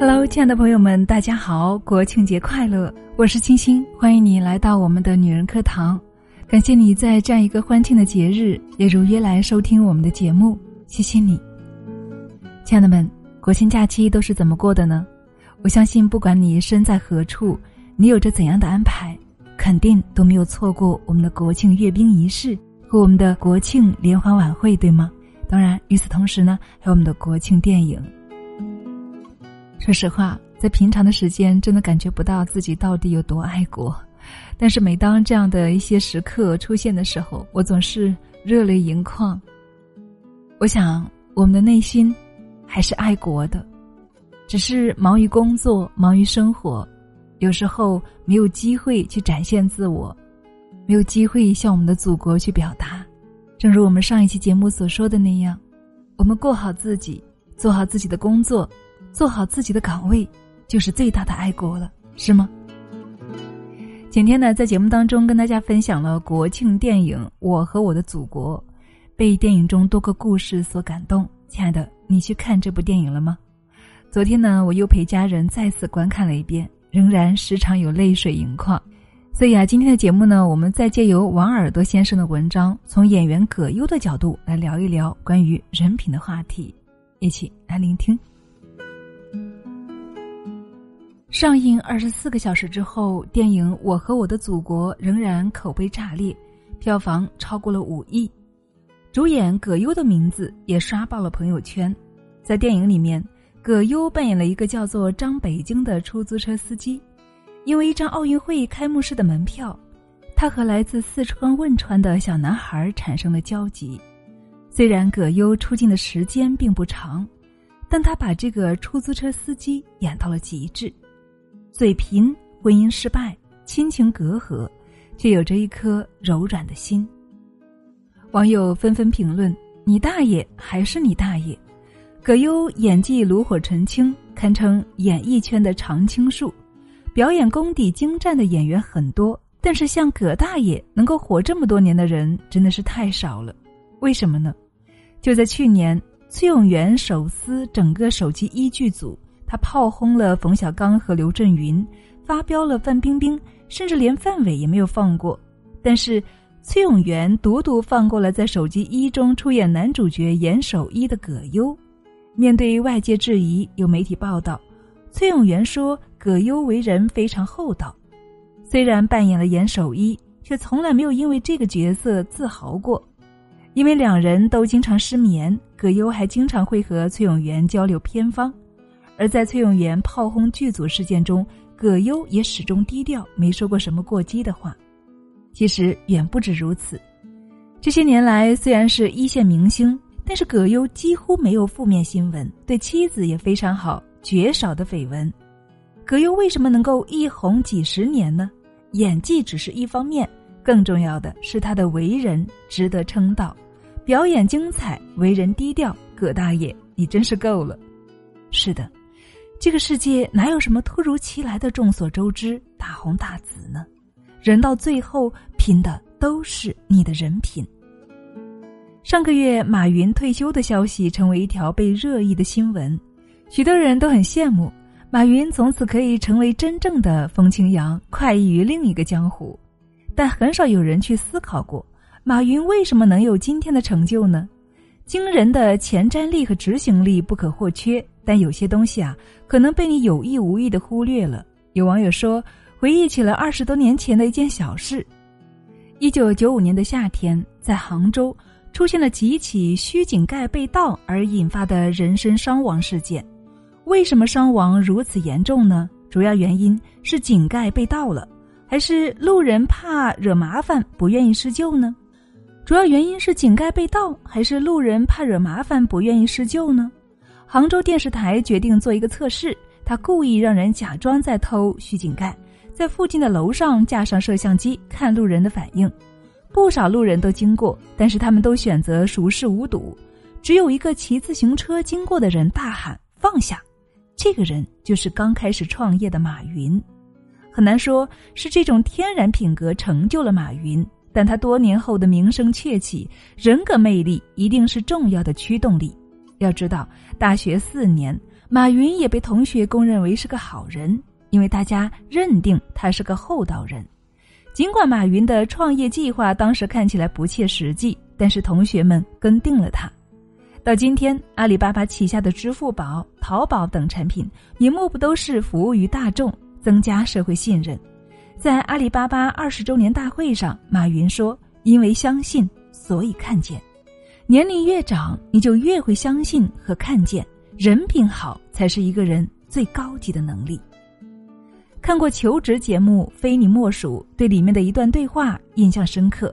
Hello，亲爱的朋友们，大家好，国庆节快乐！我是清新，欢迎你来到我们的女人课堂。感谢你在这样一个欢庆的节日，也如约来收听我们的节目，谢谢你，亲爱的们。国庆假期都是怎么过的呢？我相信，不管你身在何处，你有着怎样的安排，肯定都没有错过我们的国庆阅兵仪式和我们的国庆联欢晚会，对吗？当然，与此同时呢，还有我们的国庆电影。说实话，在平常的时间，真的感觉不到自己到底有多爱国。但是每当这样的一些时刻出现的时候，我总是热泪盈眶。我想，我们的内心还是爱国的，只是忙于工作，忙于生活，有时候没有机会去展现自我，没有机会向我们的祖国去表达。正如我们上一期节目所说的那样，我们过好自己，做好自己的工作。做好自己的岗位，就是最大的爱国了，是吗？前天呢，在节目当中跟大家分享了国庆电影《我和我的祖国》，被电影中多个故事所感动。亲爱的，你去看这部电影了吗？昨天呢，我又陪家人再次观看了一遍，仍然时常有泪水盈眶。所以啊，今天的节目呢，我们再借由王耳朵先生的文章，从演员葛优的角度来聊一聊关于人品的话题，一起来聆听。上映二十四个小时之后，电影《我和我的祖国》仍然口碑炸裂，票房超过了五亿。主演葛优的名字也刷爆了朋友圈。在电影里面，葛优扮演了一个叫做张北京的出租车司机。因为一张奥运会开幕式的门票，他和来自四川汶川的小男孩产生了交集。虽然葛优出镜的时间并不长，但他把这个出租车司机演到了极致。嘴贫，婚姻失败，亲情隔阂，却有着一颗柔软的心。网友纷纷评论：“你大爷还是你大爷！”葛优演技炉火纯青，堪称演艺圈的常青树。表演功底精湛的演员很多，但是像葛大爷能够活这么多年的人真的是太少了。为什么呢？就在去年，崔永元手撕整个手机一剧组。他炮轰了冯小刚和刘震云，发飙了范冰冰，甚至连范伟也没有放过。但是崔永元独独放过了在手机一中出演男主角严守一的葛优。面对外界质疑，有媒体报道，崔永元说葛优为人非常厚道。虽然扮演了严守一，却从来没有因为这个角色自豪过。因为两人都经常失眠，葛优还经常会和崔永元交流偏方。而在崔永元炮轰剧组事件中，葛优也始终低调，没说过什么过激的话。其实远不止如此，这些年来虽然是一线明星，但是葛优几乎没有负面新闻，对妻子也非常好，绝少的绯闻。葛优为什么能够一红几十年呢？演技只是一方面，更重要的是他的为人值得称道，表演精彩，为人低调。葛大爷，你真是够了。是的。这个世界哪有什么突如其来的众所周知大红大紫呢？人到最后拼的都是你的人品。上个月马云退休的消息成为一条被热议的新闻，许多人都很羡慕马云从此可以成为真正的风清扬，快意于另一个江湖。但很少有人去思考过，马云为什么能有今天的成就呢？惊人的前瞻力和执行力不可或缺。但有些东西啊，可能被你有意无意的忽略了。有网友说，回忆起了二十多年前的一件小事：一九九五年的夏天，在杭州出现了几起需井盖被盗而引发的人身伤亡事件。为什么伤亡如此严重呢？主要原因是井盖被盗了，还是路人怕惹麻烦不愿意施救呢？主要原因是井盖被盗，还是路人怕惹麻烦不愿意施救呢？杭州电视台决定做一个测试，他故意让人假装在偷虚井盖，在附近的楼上架上摄像机看路人的反应。不少路人都经过，但是他们都选择熟视无睹。只有一个骑自行车经过的人大喊“放下”，这个人就是刚开始创业的马云。很难说是这种天然品格成就了马云，但他多年后的名声鹊起，人格魅力一定是重要的驱动力。要知道，大学四年，马云也被同学公认为是个好人，因为大家认定他是个厚道人。尽管马云的创业计划当时看起来不切实际，但是同学们跟定了他。到今天，阿里巴巴旗下的支付宝、淘宝等产品也莫不都是服务于大众，增加社会信任。在阿里巴巴二十周年大会上，马云说：“因为相信，所以看见。年龄越长，你就越会相信和看见。”人品好才是一个人最高级的能力。看过求职节目《非你莫属》，对里面的一段对话印象深刻。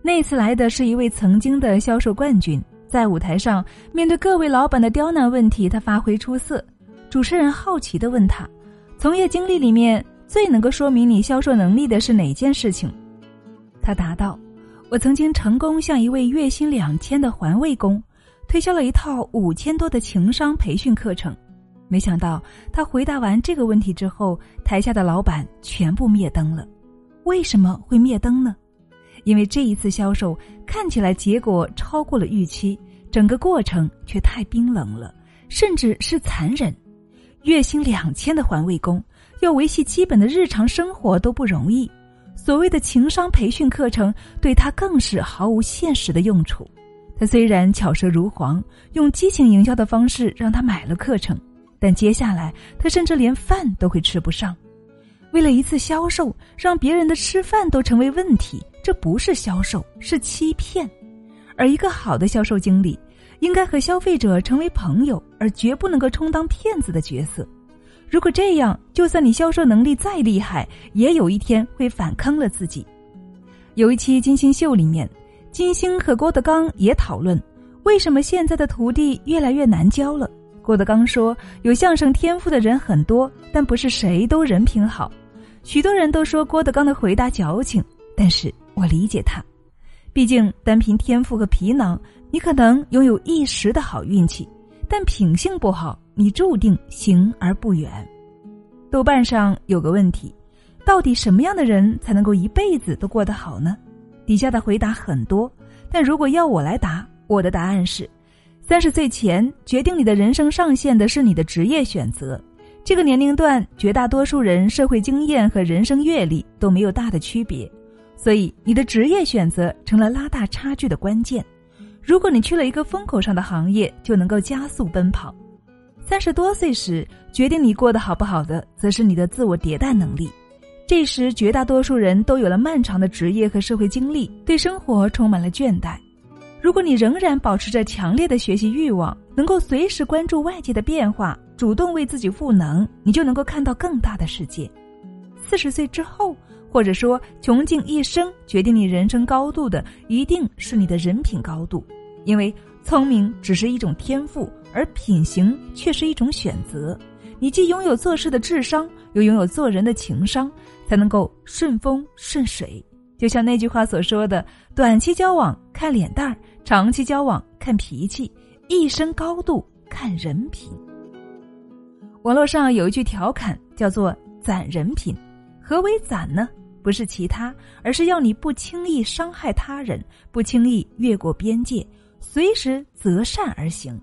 那次来的是一位曾经的销售冠军，在舞台上面对各位老板的刁难问题，他发挥出色。主持人好奇的问他：“从业经历里面最能够说明你销售能力的是哪件事情？”他答道：“我曾经成功向一位月薪两千的环卫工。”推销了一套五千多的情商培训课程，没想到他回答完这个问题之后，台下的老板全部灭灯了。为什么会灭灯呢？因为这一次销售看起来结果超过了预期，整个过程却太冰冷了，甚至是残忍。月薪两千的环卫工要维系基本的日常生活都不容易，所谓的情商培训课程对他更是毫无现实的用处。他虽然巧舌如簧，用激情营销的方式让他买了课程，但接下来他甚至连饭都会吃不上。为了一次销售，让别人的吃饭都成为问题，这不是销售，是欺骗。而一个好的销售经理，应该和消费者成为朋友，而绝不能够充当骗子的角色。如果这样，就算你销售能力再厉害，也有一天会反坑了自己。有一期金星秀里面。金星和郭德纲也讨论，为什么现在的徒弟越来越难教了。郭德纲说：“有相声天赋的人很多，但不是谁都人品好。”许多人都说郭德纲的回答矫情，但是我理解他。毕竟单凭天赋和皮囊，你可能拥有一时的好运气，但品性不好，你注定行而不远。豆瓣上有个问题：到底什么样的人才能够一辈子都过得好呢？底下的回答很多，但如果要我来答，我的答案是：三十岁前决定你的人生上限的是你的职业选择。这个年龄段，绝大多数人社会经验和人生阅历都没有大的区别，所以你的职业选择成了拉大差距的关键。如果你去了一个风口上的行业，就能够加速奔跑。三十多岁时决定你过得好不好的，则是你的自我迭代能力。这时，绝大多数人都有了漫长的职业和社会经历，对生活充满了倦怠。如果你仍然保持着强烈的学习欲望，能够随时关注外界的变化，主动为自己赋能，你就能够看到更大的世界。四十岁之后，或者说穷尽一生，决定你人生高度的，一定是你的人品高度。因为聪明只是一种天赋，而品行却是一种选择。你既拥有做事的智商，又拥有做人的情商。才能够顺风顺水，就像那句话所说的：“短期交往看脸蛋儿，长期交往看脾气，一生高度看人品。”网络上有一句调侃叫做“攒人品”，何为攒呢？不是其他，而是要你不轻易伤害他人，不轻易越过边界，随时择善而行。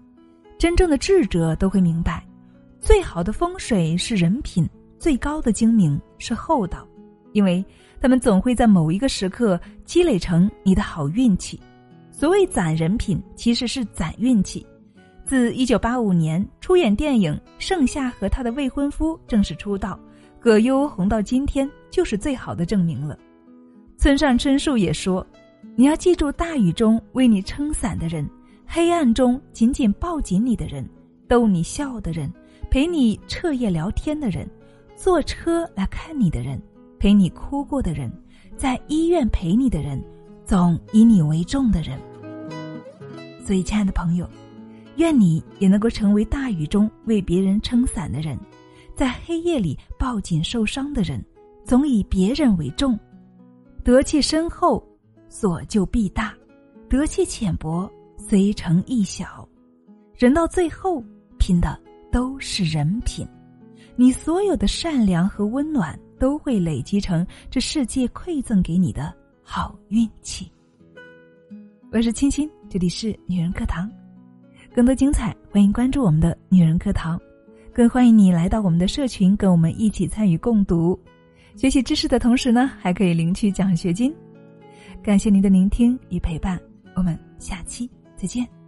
真正的智者都会明白，最好的风水是人品。最高的精明是厚道，因为他们总会在某一个时刻积累成你的好运气。所谓攒人品，其实是攒运气。自一九八五年出演电影《盛夏和他的未婚夫》正式出道，葛优红到今天就是最好的证明了。村上春树也说：“你要记住，大雨中为你撑伞的人，黑暗中紧紧抱紧你的人，逗你笑的人，陪你彻夜聊天的人。”坐车来看你的人，陪你哭过的人，在医院陪你的人，总以你为重的人。所以，亲爱的朋友，愿你也能够成为大雨中为别人撑伞的人，在黑夜里抱紧受伤的人，总以别人为重。德气深厚，所就必大，德气浅薄，虽成亦小，人到最后拼的都是人品，你所有的善良和温暖都会累积成这世界馈赠给你的好运气。我是青青，这里是女人课堂，更多精彩欢迎关注我们的女人课堂，更欢迎你来到我们的社群，跟我们一起参与共读。学习知识的同时呢，还可以领取奖学金。感谢您的聆听与陪伴我们下期再见。